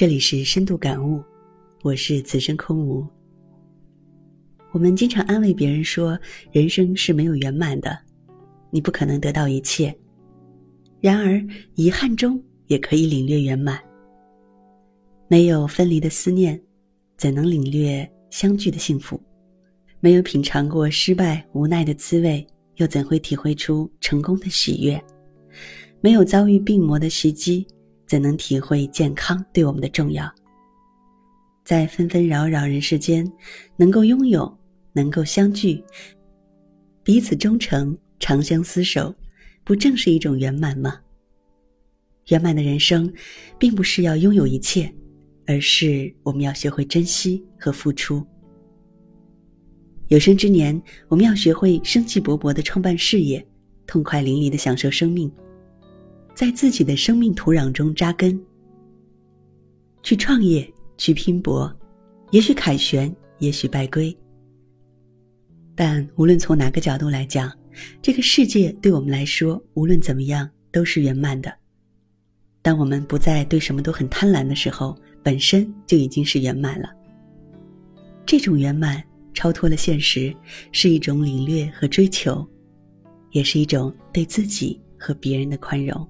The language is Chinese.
这里是深度感悟，我是此生空无。我们经常安慰别人说，人生是没有圆满的，你不可能得到一切。然而，遗憾中也可以领略圆满。没有分离的思念，怎能领略相聚的幸福？没有品尝过失败无奈的滋味，又怎会体会出成功的喜悦？没有遭遇病魔的袭击。怎能体会健康对我们的重要？在纷纷扰扰人世间，能够拥有，能够相聚，彼此忠诚，长相厮守，不正是一种圆满吗？圆满的人生，并不是要拥有一切，而是我们要学会珍惜和付出。有生之年，我们要学会生气勃勃的创办事业，痛快淋漓的享受生命。在自己的生命土壤中扎根，去创业，去拼搏，也许凯旋，也许败归。但无论从哪个角度来讲，这个世界对我们来说，无论怎么样都是圆满的。当我们不再对什么都很贪婪的时候，本身就已经是圆满了。这种圆满超脱了现实，是一种领略和追求，也是一种对自己和别人的宽容。